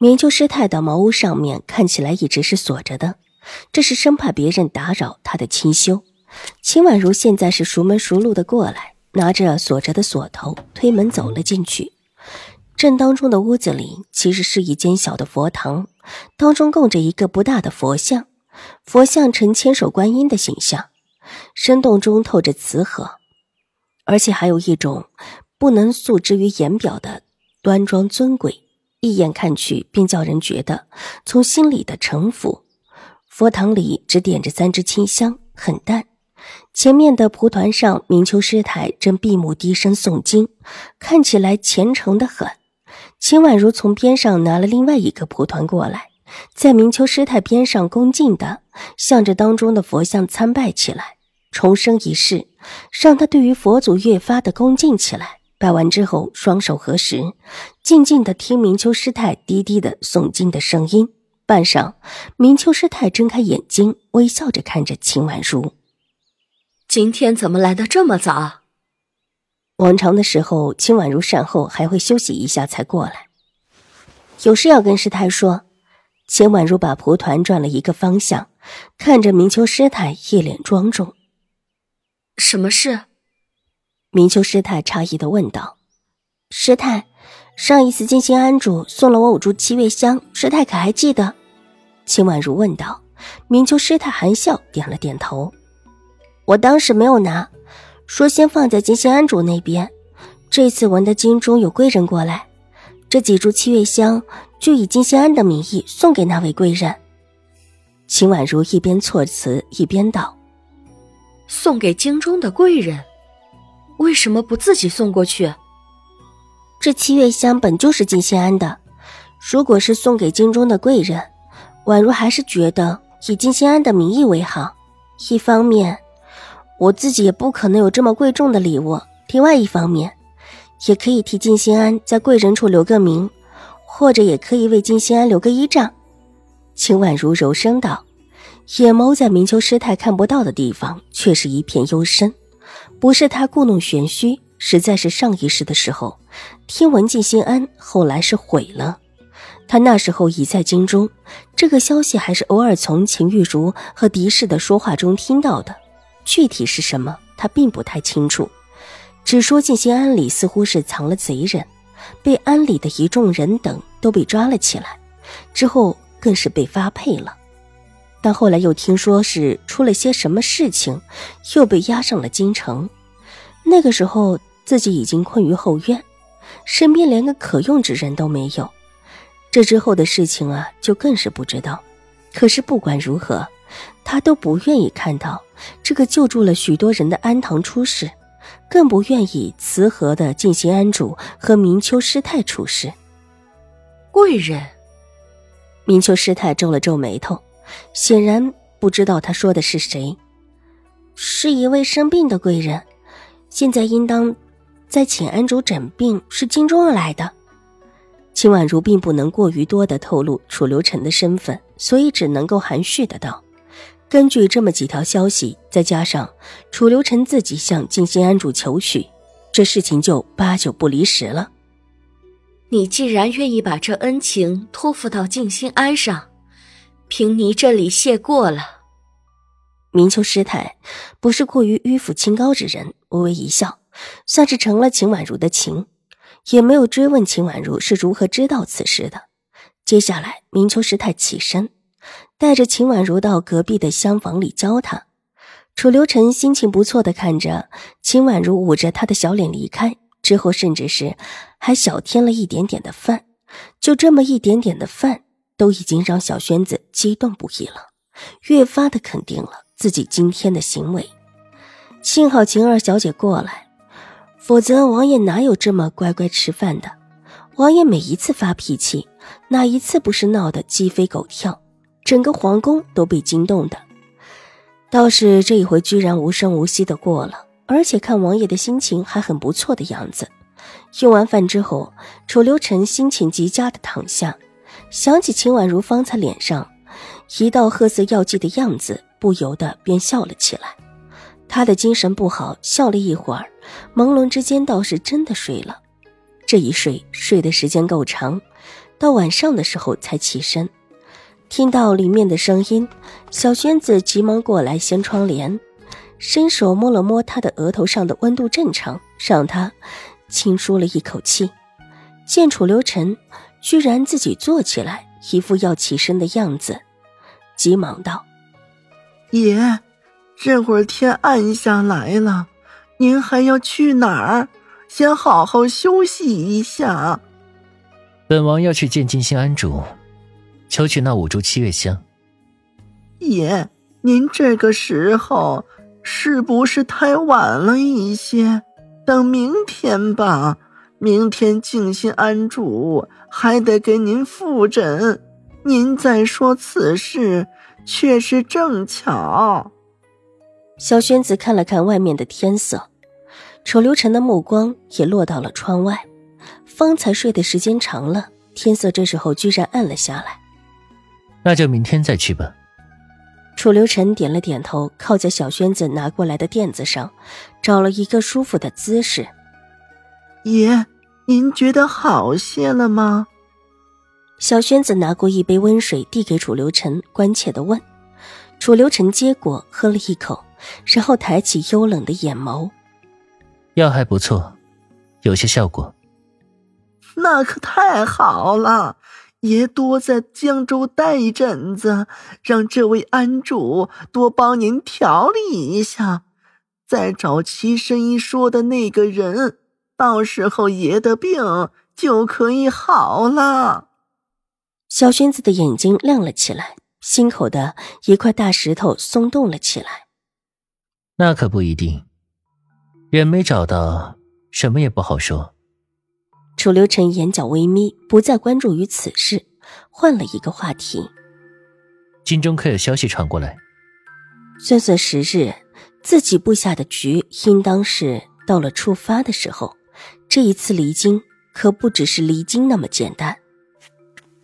明秋师太的茅屋上面看起来一直是锁着的，这是生怕别人打扰他的清修。秦婉如现在是熟门熟路的过来，拿着锁着的锁头推门走了进去。正当中的屋子里其实是一间小的佛堂，当中供着一个不大的佛像，佛像呈千手观音的形象，生动中透着慈和，而且还有一种不能诉之于言表的端庄尊贵。一眼看去，便叫人觉得从心里的城府。佛堂里只点着三支清香，很淡。前面的蒲团上，明秋师太正闭目低声诵经，看起来虔诚的很。秦婉如从边上拿了另外一个蒲团过来，在明秋师太边上恭敬的向着当中的佛像参拜起来，重生一世，让他对于佛祖越发的恭敬起来。拜完之后，双手合十，静静的听明秋师太低低的诵经的声音。半晌，明秋师太睁开眼睛，微笑着看着秦婉如：“今天怎么来的这么早？”往常的时候，秦婉如善后还会休息一下才过来。有事要跟师太说。秦婉如把蒲团转了一个方向，看着明秋师太，一脸庄重：“什么事？”明秋师太诧异的问道：“师太，上一次静心庵主送了我五株七月香，师太可还记得？”秦婉如问道。明秋师太含笑点了点头：“我当时没有拿，说先放在静心庵主那边。这次闻得京中有贵人过来，这几株七月香就以静心庵的名义送给那位贵人。”秦婉如一边措辞一边道：“送给京中的贵人。”为什么不自己送过去？这七月香本就是静心安的，如果是送给京中的贵人，宛如还是觉得以静心安的名义为好。一方面，我自己也不可能有这么贵重的礼物；另外一方面，也可以替静心安在贵人处留个名，或者也可以为静心安留个依仗。秦婉如柔声道，眼眸在明秋师太看不到的地方，却是一片幽深。不是他故弄玄虚，实在是上一世的时候，听闻静心庵后来是毁了。他那时候已在京中，这个消息还是偶尔从秦玉茹和狄氏的说话中听到的，具体是什么他并不太清楚，只说静心庵里似乎是藏了贼人，被庵里的一众人等都被抓了起来，之后更是被发配了。但后来又听说是出了些什么事情，又被押上了京城。那个时候自己已经困于后院，身边连个可用之人都没有。这之后的事情啊，就更是不知道。可是不管如何，他都不愿意看到这个救助了许多人的安堂出事，更不愿意慈和的静心庵主和明秋师太出事。贵人，明秋师太皱了皱眉头。显然不知道他说的是谁，是一位生病的贵人，现在应当在请安主诊病，是京中而来的。秦婉如并不能过于多的透露楚留臣的身份，所以只能够含蓄的道：“根据这么几条消息，再加上楚留臣自己向静心安主求许，这事情就八九不离十了。你既然愿意把这恩情托付到静心安上。”凭你这里谢过了，明秋师太不是过于迂腐清高之人，微微一笑，算是成了秦婉如的情，也没有追问秦婉如是如何知道此事的。接下来，明秋师太起身，带着秦婉如到隔壁的厢房里教她。楚留臣心情不错的看着秦婉如捂着他的小脸离开之后，甚至是还小添了一点点的饭，就这么一点点的饭。都已经让小轩子激动不已了，越发的肯定了自己今天的行为。幸好晴儿小姐过来，否则王爷哪有这么乖乖吃饭的？王爷每一次发脾气，哪一次不是闹得鸡飞狗跳？整个皇宫都被惊动的。倒是这一回居然无声无息的过了，而且看王爷的心情还很不错的样子。用完饭之后，楚留臣心情极佳的躺下，想起秦婉如方才脸上一道褐色药剂的样子，不由得便笑了起来。他的精神不好，笑了一会儿，朦胧之间倒是真的睡了。这一睡，睡的时间够长，到晚上的时候才起身。听到里面的声音，小轩子急忙过来掀窗帘，伸手摸了摸他的额头上的温度正常，让他轻舒了一口气。见楚留臣居然自己坐起来，一副要起身的样子，急忙道：“爷，这会儿天暗下来了，您还要去哪儿？先好好休息一下。”本王要去见静心安主。求取那五株七月香。爷，您这个时候是不是太晚了一些？等明天吧，明天静心安住还得给您复诊。您再说此事，却是正巧。小轩子看了看外面的天色，楚留臣的目光也落到了窗外。方才睡的时间长了，天色这时候居然暗了下来。那就明天再去吧。楚留臣点了点头，靠在小轩子拿过来的垫子上，找了一个舒服的姿势。爷，您觉得好些了吗？小轩子拿过一杯温水递给楚留臣，关切的问。楚留臣接过，喝了一口，然后抬起幽冷的眼眸。药还不错，有些效果。那可太好了。爷多在江州待一阵子，让这位安主多帮您调理一下，再找齐神医说的那个人，到时候爷的病就可以好了。小轩子的眼睛亮了起来，心口的一块大石头松动了起来。那可不一定，人没找到，什么也不好说。楚留臣眼角微眯，不再关注于此事，换了一个话题。京中可有消息传过来？算算时日，自己布下的局应当是到了出发的时候。这一次离京，可不只是离京那么简单。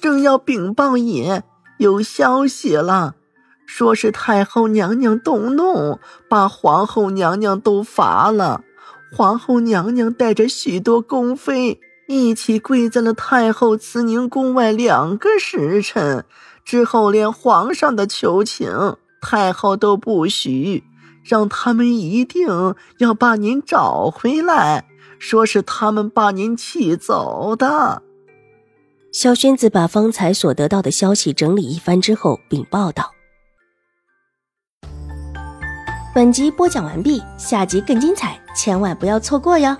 正要禀报爷，有消息了，说是太后娘娘动怒，把皇后娘娘都罚了。皇后娘娘带着许多宫妃。一起跪在了太后慈宁宫外两个时辰，之后连皇上的求情，太后都不许，让他们一定要把您找回来，说是他们把您气走的。小轩子把方才所得到的消息整理一番之后禀报道：“本集播讲完毕，下集更精彩，千万不要错过哟。”